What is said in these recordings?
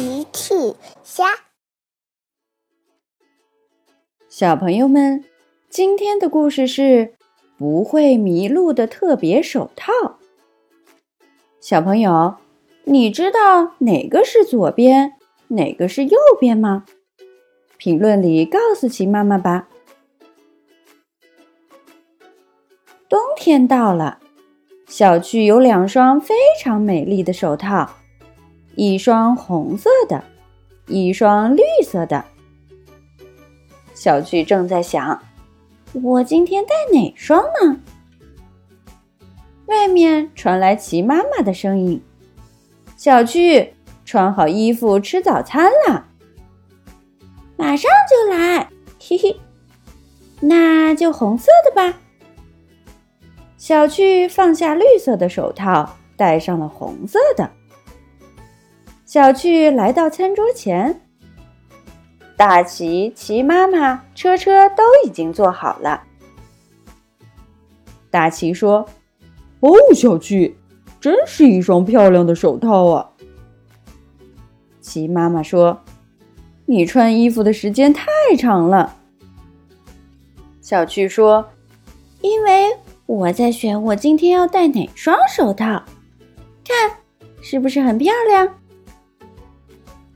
奇趣虾，小朋友们，今天的故事是不会迷路的特别手套。小朋友，你知道哪个是左边，哪个是右边吗？评论里告诉奇妈妈吧。冬天到了，小趣有两双非常美丽的手套。一双红色的，一双绿色的。小巨正在想，我今天戴哪双呢？外面传来齐妈妈的声音：“小巨，穿好衣服吃早餐了，马上就来。”嘿嘿，那就红色的吧。小巨放下绿色的手套，戴上了红色的。小趣来到餐桌前，大奇、奇妈妈、车车都已经做好了。大奇说：“哦，小趣，真是一双漂亮的手套啊！”奇妈妈说：“你穿衣服的时间太长了。”小趣说：“因为我在选我今天要戴哪双手套，看是不是很漂亮？”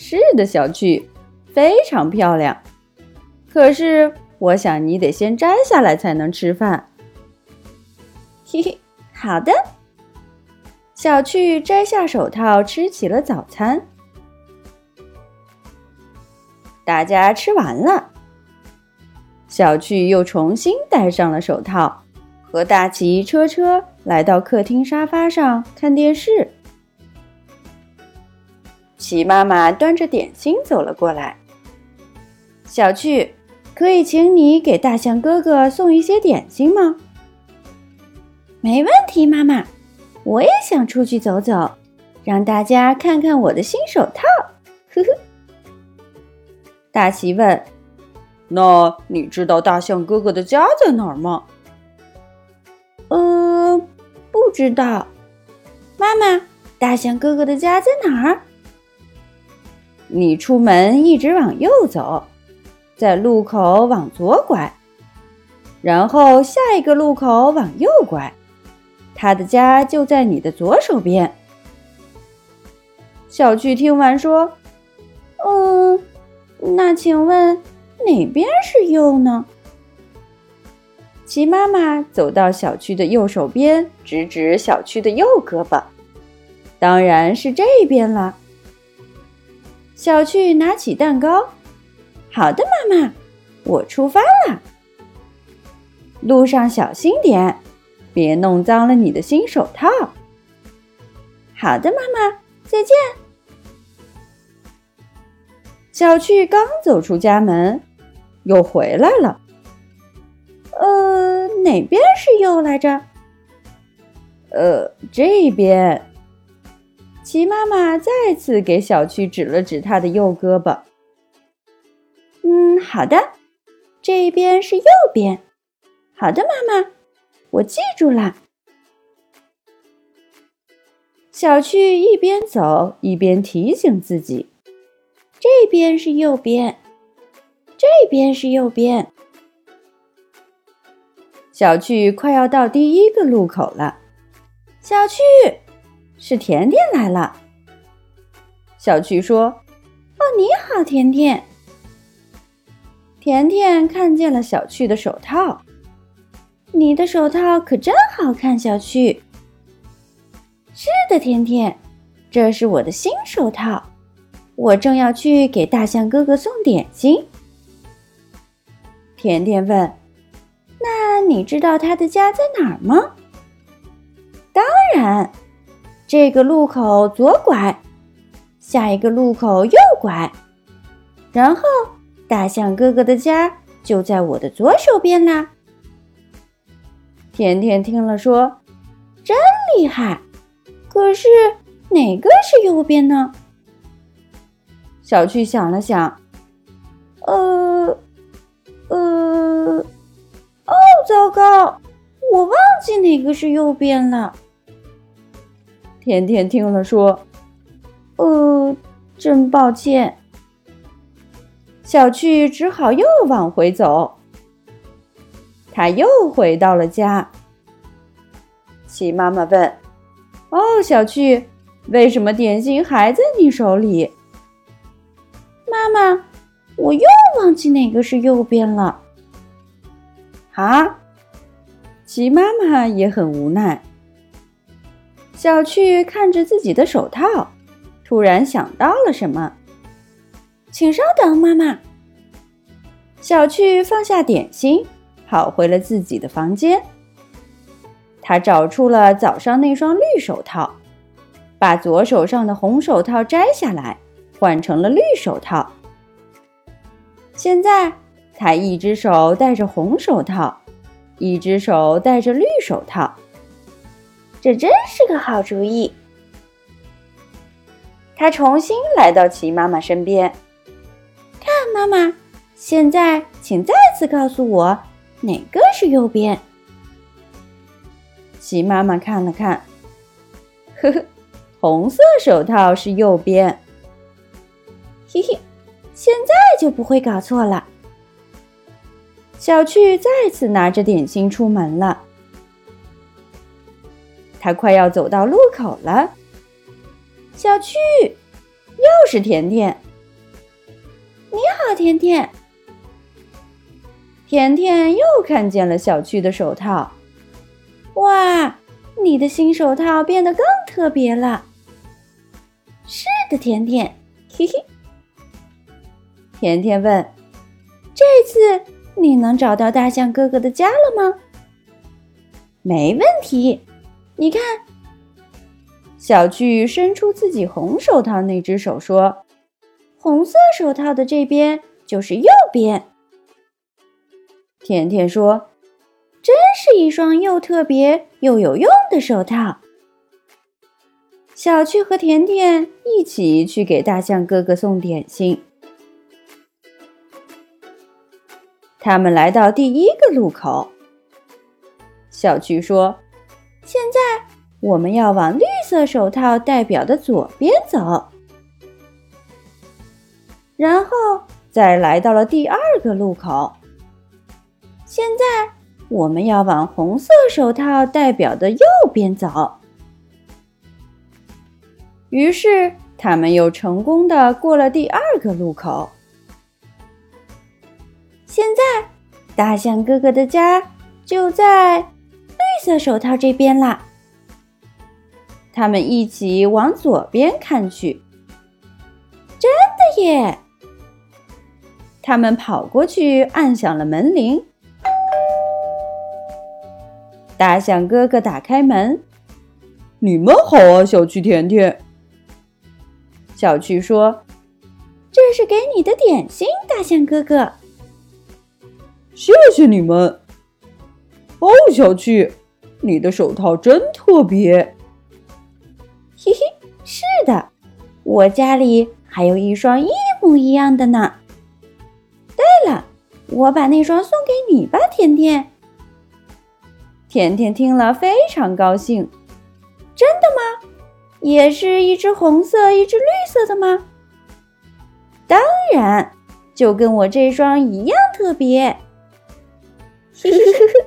是的，小趣，非常漂亮。可是，我想你得先摘下来才能吃饭。嘿嘿，好的。小趣摘下手套，吃起了早餐。大家吃完了，小趣又重新戴上了手套，和大奇、车车来到客厅沙发上看电视。齐妈妈端着点心走了过来。小趣，可以请你给大象哥哥送一些点心吗？没问题，妈妈。我也想出去走走，让大家看看我的新手套。呵呵。大奇问：“那你知道大象哥哥的家在哪儿吗？”“呃，不知道。”妈妈，大象哥哥的家在哪儿？你出门一直往右走，在路口往左拐，然后下一个路口往右拐，他的家就在你的左手边。小趣听完说：“嗯，那请问哪边是右呢？”齐妈妈走到小区的右手边，指指小区的右胳膊：“当然是这边了。”小趣拿起蛋糕，好的，妈妈，我出发了。路上小心点，别弄脏了你的新手套。好的，妈妈，再见。小趣刚走出家门，又回来了。呃，哪边是右来着？呃，这边。齐妈妈再次给小趣指了指他的右胳膊。嗯，好的，这边是右边。好的，妈妈，我记住了。小趣一边走一边提醒自己：这边是右边，这边是右边。小趣快要到第一个路口了，小趣。是甜甜来了。小趣说：“哦，你好，甜甜。”甜甜看见了小趣的手套，你的手套可真好看，小趣。是的，甜甜，这是我的新手套，我正要去给大象哥哥送点心。甜甜问：“那你知道他的家在哪儿吗？”当然。这个路口左拐，下一个路口右拐，然后大象哥哥的家就在我的左手边啦。甜甜听了说：“真厉害！可是哪个是右边呢？”小趣想了想，呃，呃，哦，糟糕，我忘记哪个是右边了。甜甜听了说：“呃，真抱歉。”小趣只好又往回走。他又回到了家。齐妈妈问：“哦，小趣，为什么点心还在你手里？”妈妈，我又忘记哪个是右边了。啊！齐妈妈也很无奈。小趣看着自己的手套，突然想到了什么。请稍等，妈妈。小趣放下点心，跑回了自己的房间。他找出了早上那双绿手套，把左手上的红手套摘下来，换成了绿手套。现在，他一只手戴着红手套。一只手戴着绿手套，这真是个好主意。他重新来到齐妈妈身边，看，妈妈，现在请再次告诉我哪个是右边。齐妈妈看了看，呵呵，红色手套是右边。嘿嘿，现在就不会搞错了。小趣再次拿着点心出门了。他快要走到路口了。小趣，又是甜甜。你好，甜甜。甜甜又看见了小趣的手套。哇，你的新手套变得更特别了。是的，甜甜。嘿嘿。甜甜问：“这次？”你能找到大象哥哥的家了吗？没问题。你看，小趣伸出自己红手套那只手说：“红色手套的这边就是右边。”甜甜说：“真是一双又特别又有用的手套。”小趣和甜甜一起去给大象哥哥送点心。他们来到第一个路口。小趣说：“现在我们要往绿色手套代表的左边走。”然后再来到了第二个路口。现在我们要往红色手套代表的右边走。于是他们又成功的过了第二个路口。现在，大象哥哥的家就在色手套这边啦。他们一起往左边看去，真的耶！他们跑过去，按响了门铃。大象哥哥打开门：“你们好啊，小趣甜甜。”小趣说：“这是给你的点心，大象哥哥。”谢谢你们，哦，小趣，你的手套真特别。嘿嘿，是的，我家里还有一双一模一样的呢。对了，我把那双送给你吧，甜甜。甜甜听了非常高兴。真的吗？也是一只红色，一只绿色的吗？当然，就跟我这双一样特别。呵呵呵呵，